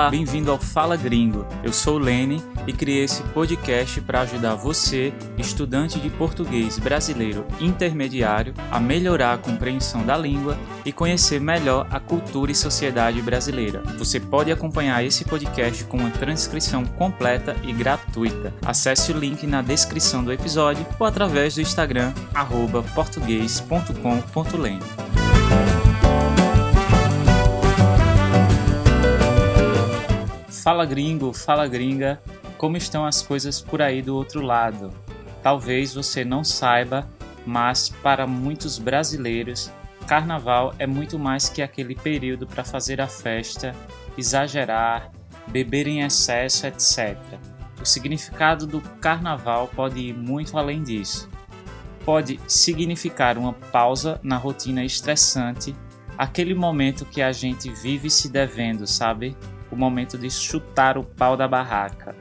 Olá, bem-vindo ao Fala Gringo. Eu sou o Lene e criei esse podcast para ajudar você, estudante de português brasileiro intermediário, a melhorar a compreensão da língua e conhecer melhor a cultura e sociedade brasileira. Você pode acompanhar esse podcast com uma transcrição completa e gratuita. Acesse o link na descrição do episódio ou através do Instagram português.com.lene. Fala gringo, fala gringa, como estão as coisas por aí do outro lado? Talvez você não saiba, mas para muitos brasileiros, carnaval é muito mais que aquele período para fazer a festa, exagerar, beber em excesso, etc. O significado do carnaval pode ir muito além disso. Pode significar uma pausa na rotina estressante, aquele momento que a gente vive se devendo, sabe? O momento de chutar o pau da barraca.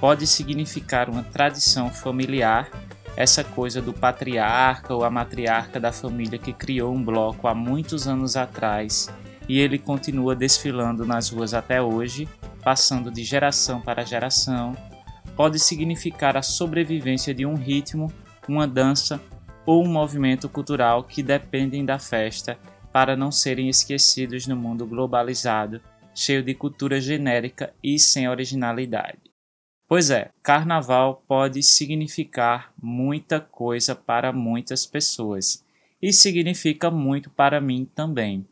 Pode significar uma tradição familiar, essa coisa do patriarca ou a matriarca da família que criou um bloco há muitos anos atrás e ele continua desfilando nas ruas até hoje, passando de geração para geração. Pode significar a sobrevivência de um ritmo, uma dança ou um movimento cultural que dependem da festa para não serem esquecidos no mundo globalizado cheio de cultura genérica e sem originalidade. Pois é, carnaval pode significar muita coisa para muitas pessoas e significa muito para mim também.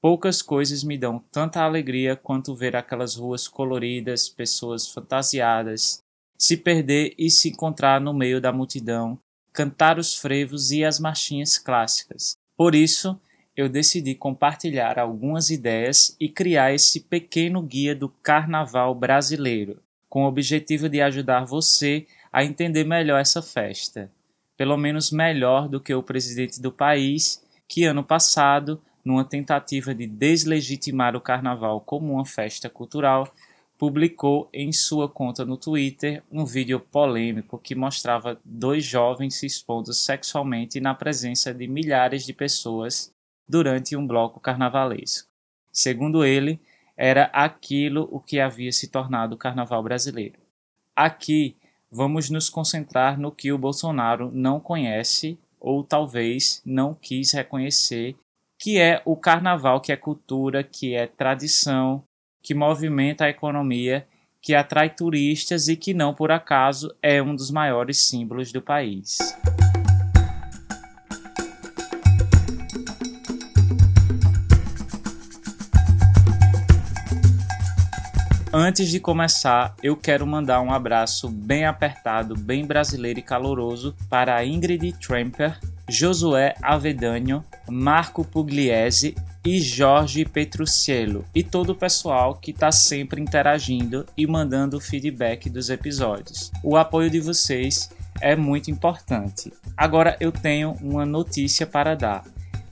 Poucas coisas me dão tanta alegria quanto ver aquelas ruas coloridas, pessoas fantasiadas, se perder e se encontrar no meio da multidão, cantar os frevos e as marchinhas clássicas. Por isso, eu decidi compartilhar algumas ideias e criar esse pequeno guia do carnaval brasileiro, com o objetivo de ajudar você a entender melhor essa festa, pelo menos melhor do que o presidente do país, que ano passado, numa tentativa de deslegitimar o carnaval como uma festa cultural, publicou em sua conta no Twitter um vídeo polêmico que mostrava dois jovens se expondo sexualmente na presença de milhares de pessoas durante um bloco carnavalesco. Segundo ele, era aquilo o que havia se tornado o carnaval brasileiro. Aqui vamos nos concentrar no que o Bolsonaro não conhece ou talvez não quis reconhecer, que é o carnaval, que é cultura, que é tradição, que movimenta a economia, que atrai turistas e que não por acaso é um dos maiores símbolos do país. Antes de começar, eu quero mandar um abraço bem apertado, bem brasileiro e caloroso para Ingrid Tremper, Josué Avedânio, Marco Pugliese e Jorge Petrucciello e todo o pessoal que está sempre interagindo e mandando feedback dos episódios. O apoio de vocês é muito importante. Agora eu tenho uma notícia para dar.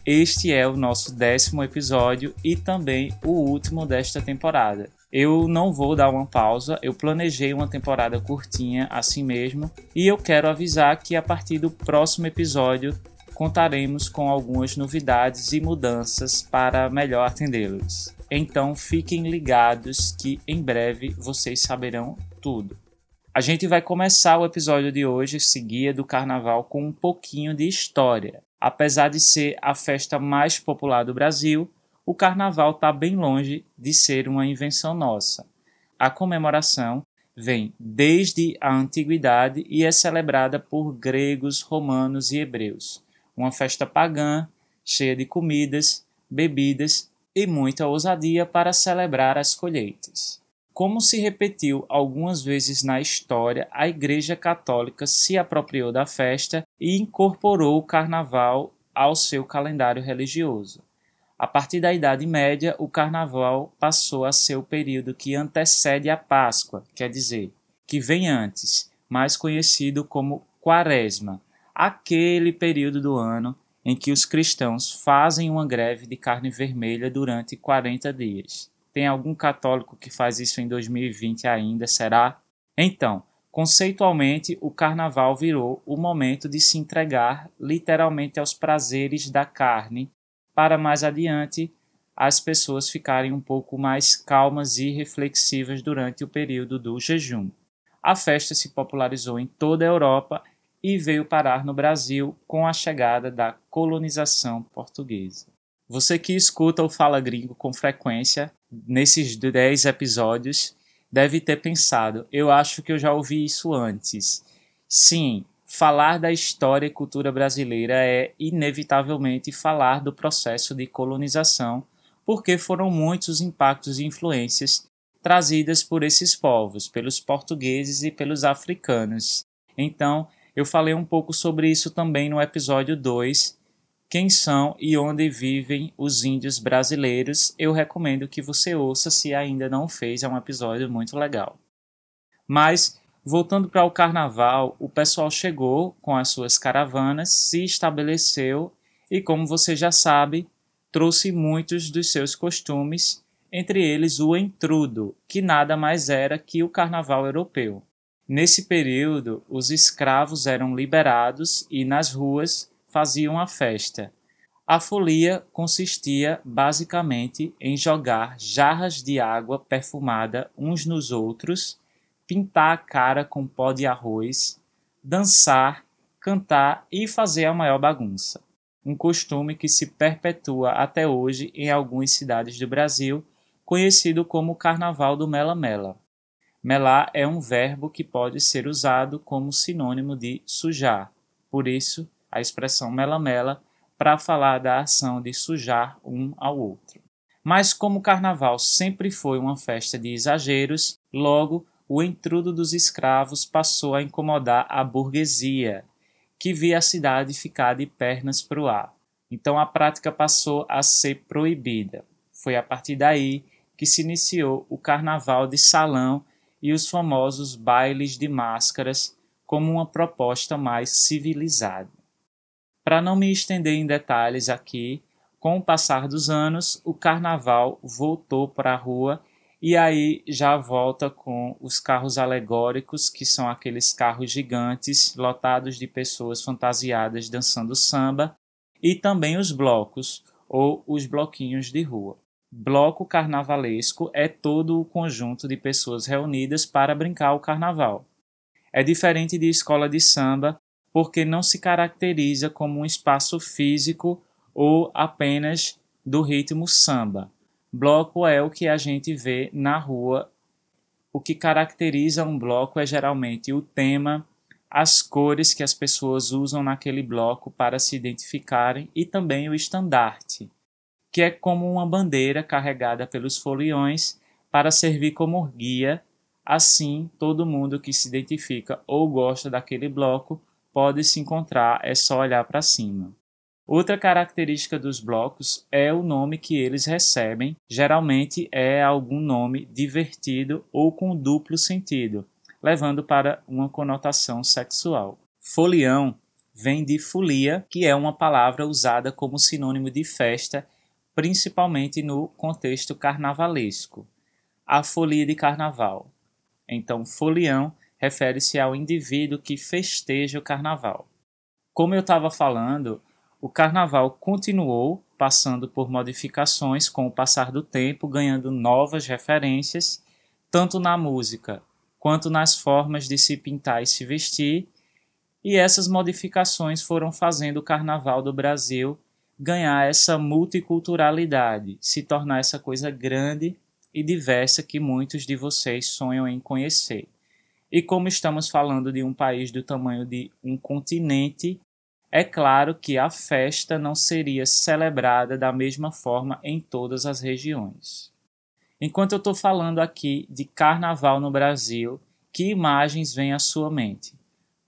Este é o nosso décimo episódio e também o último desta temporada. Eu não vou dar uma pausa, eu planejei uma temporada curtinha assim mesmo, e eu quero avisar que a partir do próximo episódio contaremos com algumas novidades e mudanças para melhor atendê-los. Então fiquem ligados que em breve vocês saberão tudo. A gente vai começar o episódio de hoje, esse guia do carnaval, com um pouquinho de história. Apesar de ser a festa mais popular do Brasil, o carnaval está bem longe de ser uma invenção nossa. A comemoração vem desde a antiguidade e é celebrada por gregos, romanos e hebreus. Uma festa pagã, cheia de comidas, bebidas e muita ousadia para celebrar as colheitas. Como se repetiu algumas vezes na história, a Igreja Católica se apropriou da festa e incorporou o carnaval ao seu calendário religioso. A partir da Idade Média, o Carnaval passou a ser o período que antecede a Páscoa, quer dizer, que vem antes, mais conhecido como Quaresma, aquele período do ano em que os cristãos fazem uma greve de carne vermelha durante 40 dias. Tem algum católico que faz isso em 2020 ainda, será? Então, conceitualmente, o carnaval virou o momento de se entregar literalmente aos prazeres da carne para mais adiante as pessoas ficarem um pouco mais calmas e reflexivas durante o período do jejum. A festa se popularizou em toda a Europa e veio parar no Brasil com a chegada da colonização portuguesa. Você que escuta o Fala Gringo com frequência, nesses 10 episódios, deve ter pensado: eu acho que eu já ouvi isso antes. Sim, falar da história e cultura brasileira é inevitavelmente falar do processo de colonização porque foram muitos os impactos e influências trazidas por esses povos, pelos portugueses e pelos africanos. Então, eu falei um pouco sobre isso também no episódio 2, quem são e onde vivem os índios brasileiros. Eu recomendo que você ouça se ainda não fez, é um episódio muito legal. Mas voltando para o carnaval, o pessoal chegou com as suas caravanas, se estabeleceu e como você já sabe, trouxe muitos dos seus costumes, entre eles o entrudo, que nada mais era que o carnaval europeu. Nesse período, os escravos eram liberados e nas ruas faziam a festa. A folia consistia basicamente em jogar jarras de água perfumada uns nos outros, pintar a cara com pó de arroz, dançar, cantar e fazer a maior bagunça um costume que se perpetua até hoje em algumas cidades do Brasil, conhecido como Carnaval do Mela Mela. Melar é um verbo que pode ser usado como sinônimo de sujar, por isso a expressão mela mela para falar da ação de sujar um ao outro. Mas como o carnaval sempre foi uma festa de exageros, logo o entrudo dos escravos passou a incomodar a burguesia, que via a cidade ficar de pernas para o ar. Então a prática passou a ser proibida. Foi a partir daí que se iniciou o carnaval de salão e os famosos bailes de máscaras como uma proposta mais civilizada. Para não me estender em detalhes aqui, com o passar dos anos, o carnaval voltou para a rua e aí já volta com os carros alegóricos, que são aqueles carros gigantes lotados de pessoas fantasiadas dançando samba, e também os blocos ou os bloquinhos de rua. Bloco carnavalesco é todo o conjunto de pessoas reunidas para brincar o carnaval. É diferente de escola de samba porque não se caracteriza como um espaço físico ou apenas do ritmo samba Bloco é o que a gente vê na rua. O que caracteriza um bloco é geralmente o tema, as cores que as pessoas usam naquele bloco para se identificarem e também o estandarte, que é como uma bandeira carregada pelos foliões para servir como guia. Assim, todo mundo que se identifica ou gosta daquele bloco pode se encontrar, é só olhar para cima. Outra característica dos blocos é o nome que eles recebem, geralmente é algum nome divertido ou com duplo sentido, levando para uma conotação sexual. Folião vem de folia, que é uma palavra usada como sinônimo de festa, principalmente no contexto carnavalesco. A folia de carnaval. Então, folião refere-se ao indivíduo que festeja o carnaval. Como eu estava falando, o carnaval continuou passando por modificações com o passar do tempo, ganhando novas referências, tanto na música quanto nas formas de se pintar e se vestir, e essas modificações foram fazendo o carnaval do Brasil ganhar essa multiculturalidade, se tornar essa coisa grande e diversa que muitos de vocês sonham em conhecer. E como estamos falando de um país do tamanho de um continente, é claro que a festa não seria celebrada da mesma forma em todas as regiões. Enquanto eu estou falando aqui de carnaval no Brasil, que imagens vêm à sua mente?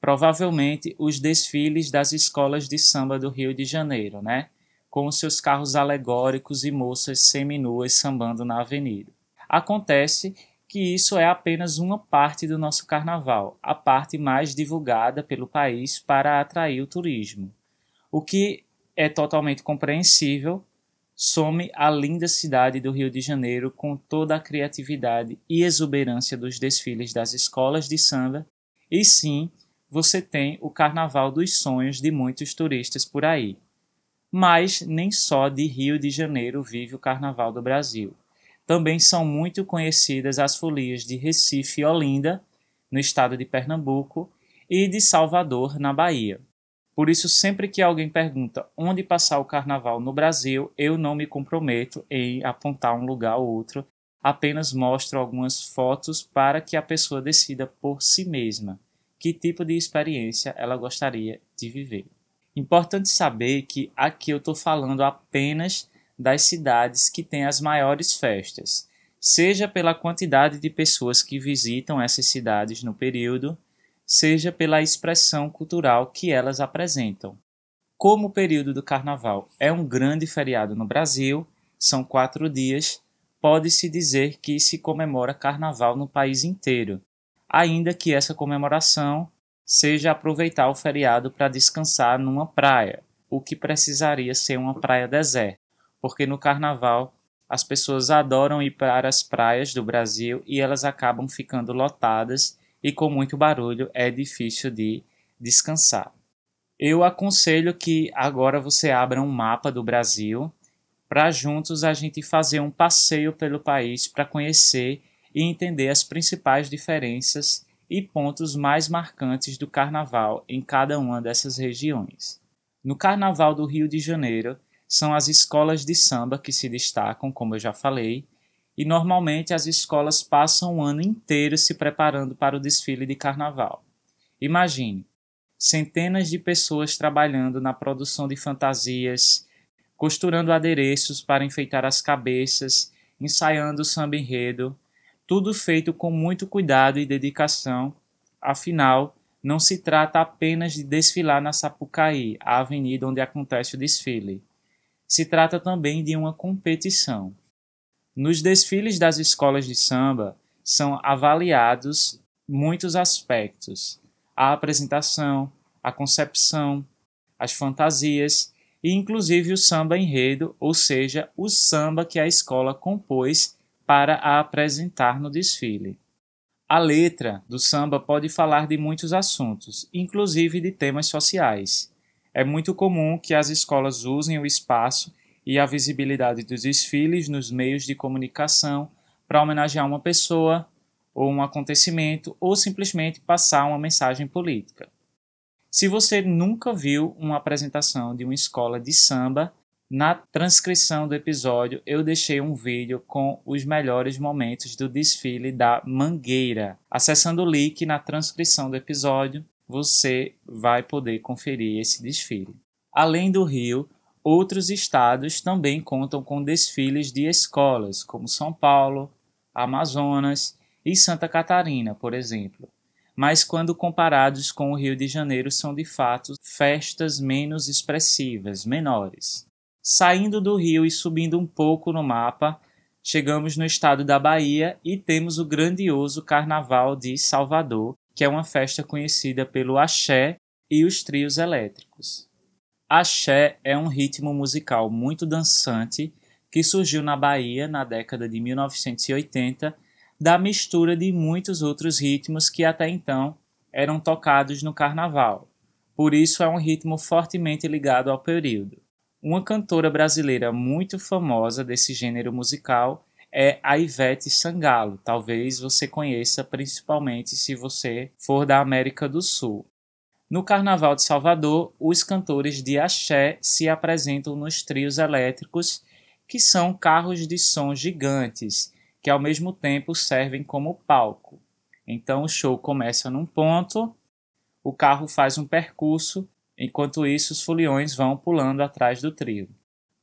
Provavelmente os desfiles das escolas de samba do Rio de Janeiro, né? Com seus carros alegóricos e moças seminuas sambando na avenida. Acontece que isso é apenas uma parte do nosso carnaval, a parte mais divulgada pelo país para atrair o turismo. O que é totalmente compreensível, some a linda cidade do Rio de Janeiro com toda a criatividade e exuberância dos desfiles das escolas de samba, e sim, você tem o carnaval dos sonhos de muitos turistas por aí. Mas nem só de Rio de Janeiro vive o Carnaval do Brasil. Também são muito conhecidas as folias de Recife e Olinda, no estado de Pernambuco, e de Salvador, na Bahia. Por isso, sempre que alguém pergunta onde passar o carnaval no Brasil, eu não me comprometo em apontar um lugar ou outro, apenas mostro algumas fotos para que a pessoa decida por si mesma que tipo de experiência ela gostaria de viver. Importante saber que aqui eu estou falando apenas das cidades que têm as maiores festas, seja pela quantidade de pessoas que visitam essas cidades no período, seja pela expressão cultural que elas apresentam. Como o período do Carnaval é um grande feriado no Brasil, são quatro dias, pode-se dizer que se comemora Carnaval no país inteiro, ainda que essa comemoração seja aproveitar o feriado para descansar numa praia, o que precisaria ser uma praia deserta, porque no Carnaval as pessoas adoram ir para as praias do Brasil e elas acabam ficando lotadas e com muito barulho é difícil de descansar. Eu aconselho que agora você abra um mapa do Brasil para juntos a gente fazer um passeio pelo país para conhecer e entender as principais diferenças e pontos mais marcantes do carnaval em cada uma dessas regiões. No Carnaval do Rio de Janeiro, são as escolas de samba que se destacam, como eu já falei, e normalmente as escolas passam o ano inteiro se preparando para o desfile de carnaval. Imagine, centenas de pessoas trabalhando na produção de fantasias, costurando adereços para enfeitar as cabeças, ensaiando o samba enredo, tudo feito com muito cuidado e dedicação, afinal, não se trata apenas de desfilar na Sapucaí, a avenida onde acontece o desfile. Se trata também de uma competição. Nos desfiles das escolas de samba são avaliados muitos aspectos: a apresentação, a concepção, as fantasias e inclusive o samba enredo, ou seja, o samba que a escola compôs para a apresentar no desfile. A letra do samba pode falar de muitos assuntos, inclusive de temas sociais. É muito comum que as escolas usem o espaço e a visibilidade dos desfiles nos meios de comunicação para homenagear uma pessoa ou um acontecimento ou simplesmente passar uma mensagem política. Se você nunca viu uma apresentação de uma escola de samba, na transcrição do episódio eu deixei um vídeo com os melhores momentos do desfile da Mangueira. Acessando o link na transcrição do episódio, você vai poder conferir esse desfile. Além do Rio, Outros estados também contam com desfiles de escolas, como São Paulo, Amazonas e Santa Catarina, por exemplo. Mas quando comparados com o Rio de Janeiro, são de fato festas menos expressivas, menores. Saindo do Rio e subindo um pouco no mapa, chegamos no estado da Bahia e temos o grandioso Carnaval de Salvador, que é uma festa conhecida pelo axé e os trios elétricos. Axé é um ritmo musical muito dançante que surgiu na Bahia na década de 1980 da mistura de muitos outros ritmos que até então eram tocados no carnaval. Por isso é um ritmo fortemente ligado ao período. Uma cantora brasileira muito famosa desse gênero musical é a Ivete Sangalo. Talvez você conheça principalmente se você for da América do Sul. No Carnaval de Salvador, os cantores de axé se apresentam nos trios elétricos, que são carros de som gigantes, que ao mesmo tempo servem como palco. Então o show começa num ponto, o carro faz um percurso, enquanto isso os foliões vão pulando atrás do trio.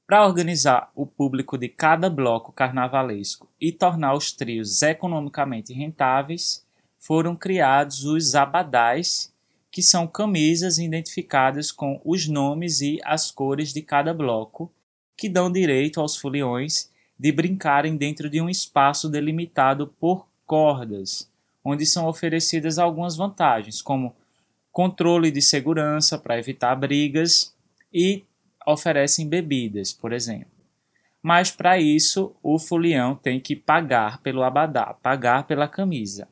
Para organizar o público de cada bloco carnavalesco e tornar os trios economicamente rentáveis, foram criados os abadás, que são camisas identificadas com os nomes e as cores de cada bloco, que dão direito aos foliões de brincarem dentro de um espaço delimitado por cordas, onde são oferecidas algumas vantagens, como controle de segurança para evitar brigas e oferecem bebidas, por exemplo. Mas para isso, o folião tem que pagar pelo abadá, pagar pela camisa.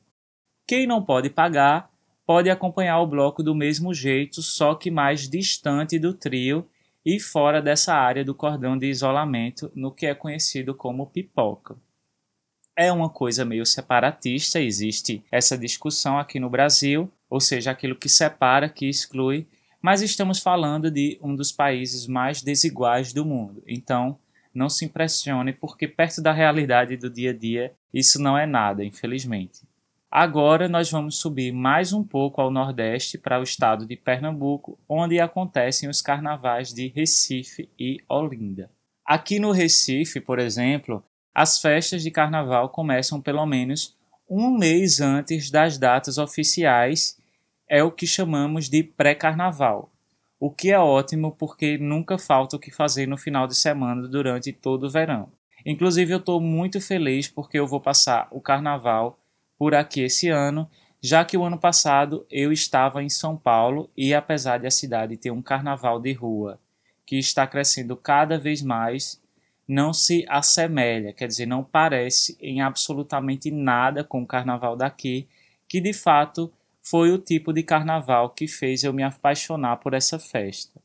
Quem não pode pagar pode acompanhar o bloco do mesmo jeito, só que mais distante do trio e fora dessa área do cordão de isolamento no que é conhecido como pipoca. É uma coisa meio separatista, existe essa discussão aqui no Brasil, ou seja, aquilo que separa, que exclui, mas estamos falando de um dos países mais desiguais do mundo. Então, não se impressione, porque perto da realidade do dia a dia, isso não é nada, infelizmente. Agora nós vamos subir mais um pouco ao nordeste para o estado de Pernambuco, onde acontecem os carnavais de Recife e Olinda. Aqui no Recife, por exemplo, as festas de carnaval começam pelo menos um mês antes das datas oficiais, é o que chamamos de pré-carnaval. O que é ótimo porque nunca falta o que fazer no final de semana durante todo o verão. Inclusive, eu estou muito feliz porque eu vou passar o carnaval por aqui esse ano, já que o ano passado eu estava em São Paulo e apesar de a cidade ter um carnaval de rua que está crescendo cada vez mais, não se assemelha, quer dizer, não parece em absolutamente nada com o carnaval daqui, que de fato foi o tipo de carnaval que fez eu me apaixonar por essa festa.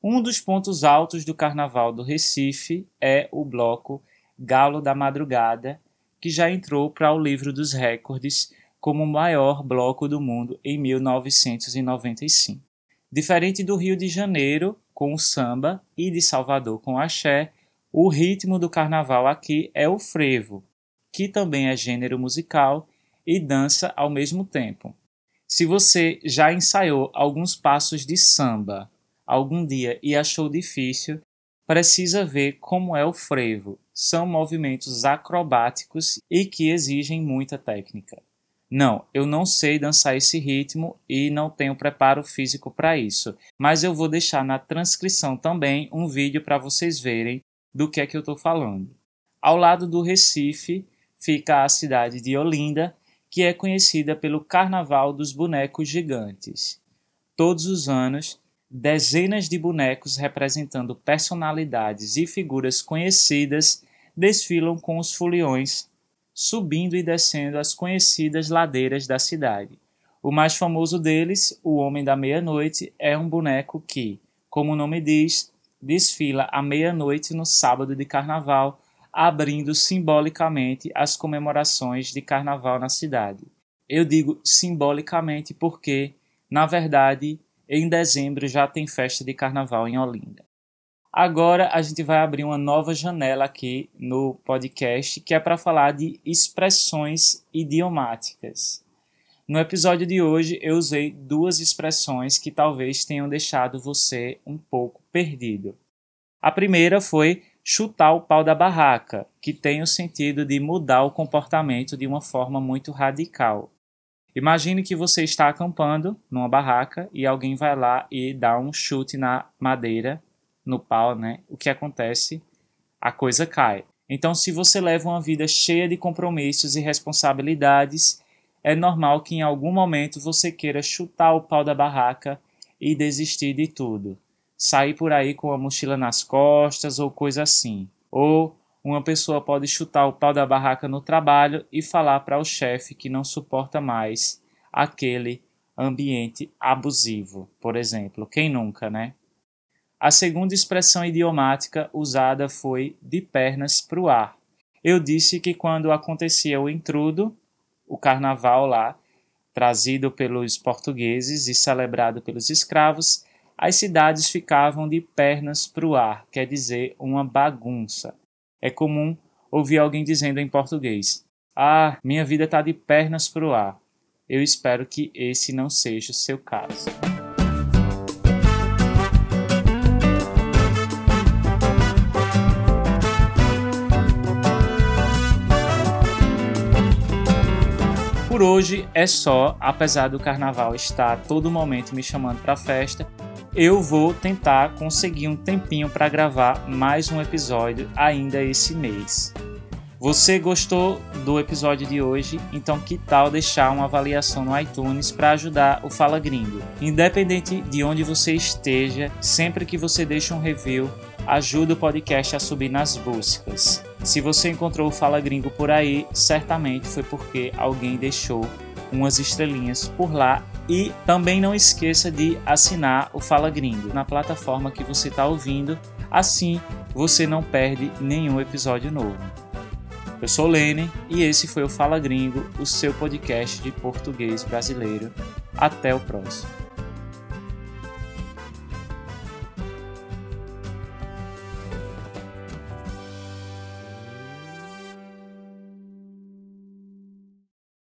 Um dos pontos altos do carnaval do Recife é o bloco Galo da Madrugada, que já entrou para o livro dos recordes como o maior bloco do mundo em 1995. Diferente do Rio de Janeiro, com o samba, e de Salvador, com o axé, o ritmo do carnaval aqui é o frevo, que também é gênero musical e dança ao mesmo tempo. Se você já ensaiou alguns passos de samba algum dia e achou difícil, precisa ver como é o frevo. São movimentos acrobáticos e que exigem muita técnica. Não, eu não sei dançar esse ritmo e não tenho preparo físico para isso, mas eu vou deixar na transcrição também um vídeo para vocês verem do que é que eu estou falando. Ao lado do Recife fica a cidade de Olinda, que é conhecida pelo Carnaval dos Bonecos Gigantes. Todos os anos dezenas de bonecos representando personalidades e figuras conhecidas desfilam com os foliões, subindo e descendo as conhecidas ladeiras da cidade. O mais famoso deles, o Homem da Meia-Noite, é um boneco que, como o nome diz, desfila à meia-noite no sábado de carnaval, abrindo simbolicamente as comemorações de carnaval na cidade. Eu digo simbolicamente porque, na verdade, em dezembro já tem festa de carnaval em Olinda. Agora a gente vai abrir uma nova janela aqui no podcast que é para falar de expressões idiomáticas. No episódio de hoje eu usei duas expressões que talvez tenham deixado você um pouco perdido. A primeira foi chutar o pau da barraca, que tem o sentido de mudar o comportamento de uma forma muito radical. Imagine que você está acampando numa barraca e alguém vai lá e dá um chute na madeira, no pau, né? O que acontece? A coisa cai. Então, se você leva uma vida cheia de compromissos e responsabilidades, é normal que em algum momento você queira chutar o pau da barraca e desistir de tudo. Sair por aí com a mochila nas costas ou coisa assim. Ou uma pessoa pode chutar o pau da barraca no trabalho e falar para o chefe que não suporta mais aquele ambiente abusivo, por exemplo. Quem nunca, né? A segunda expressão idiomática usada foi de pernas para o ar. Eu disse que quando acontecia o intrudo, o carnaval lá, trazido pelos portugueses e celebrado pelos escravos, as cidades ficavam de pernas para o ar, quer dizer, uma bagunça. É comum ouvir alguém dizendo em português: Ah, minha vida está de pernas para o ar. Eu espero que esse não seja o seu caso. Por hoje é só, apesar do carnaval estar a todo momento me chamando para festa, eu vou tentar conseguir um tempinho para gravar mais um episódio ainda esse mês. Você gostou do episódio de hoje? Então que tal deixar uma avaliação no iTunes para ajudar o Fala Gringo? Independente de onde você esteja, sempre que você deixa um review, ajuda o podcast a subir nas buscas. Se você encontrou o Fala Gringo por aí, certamente foi porque alguém deixou umas estrelinhas por lá E também não esqueça de assinar o Fala Gringo na plataforma que você está ouvindo, assim você não perde nenhum episódio novo. Eu sou Lene e esse foi o Fala Gringo, o seu podcast de português brasileiro. Até o próximo.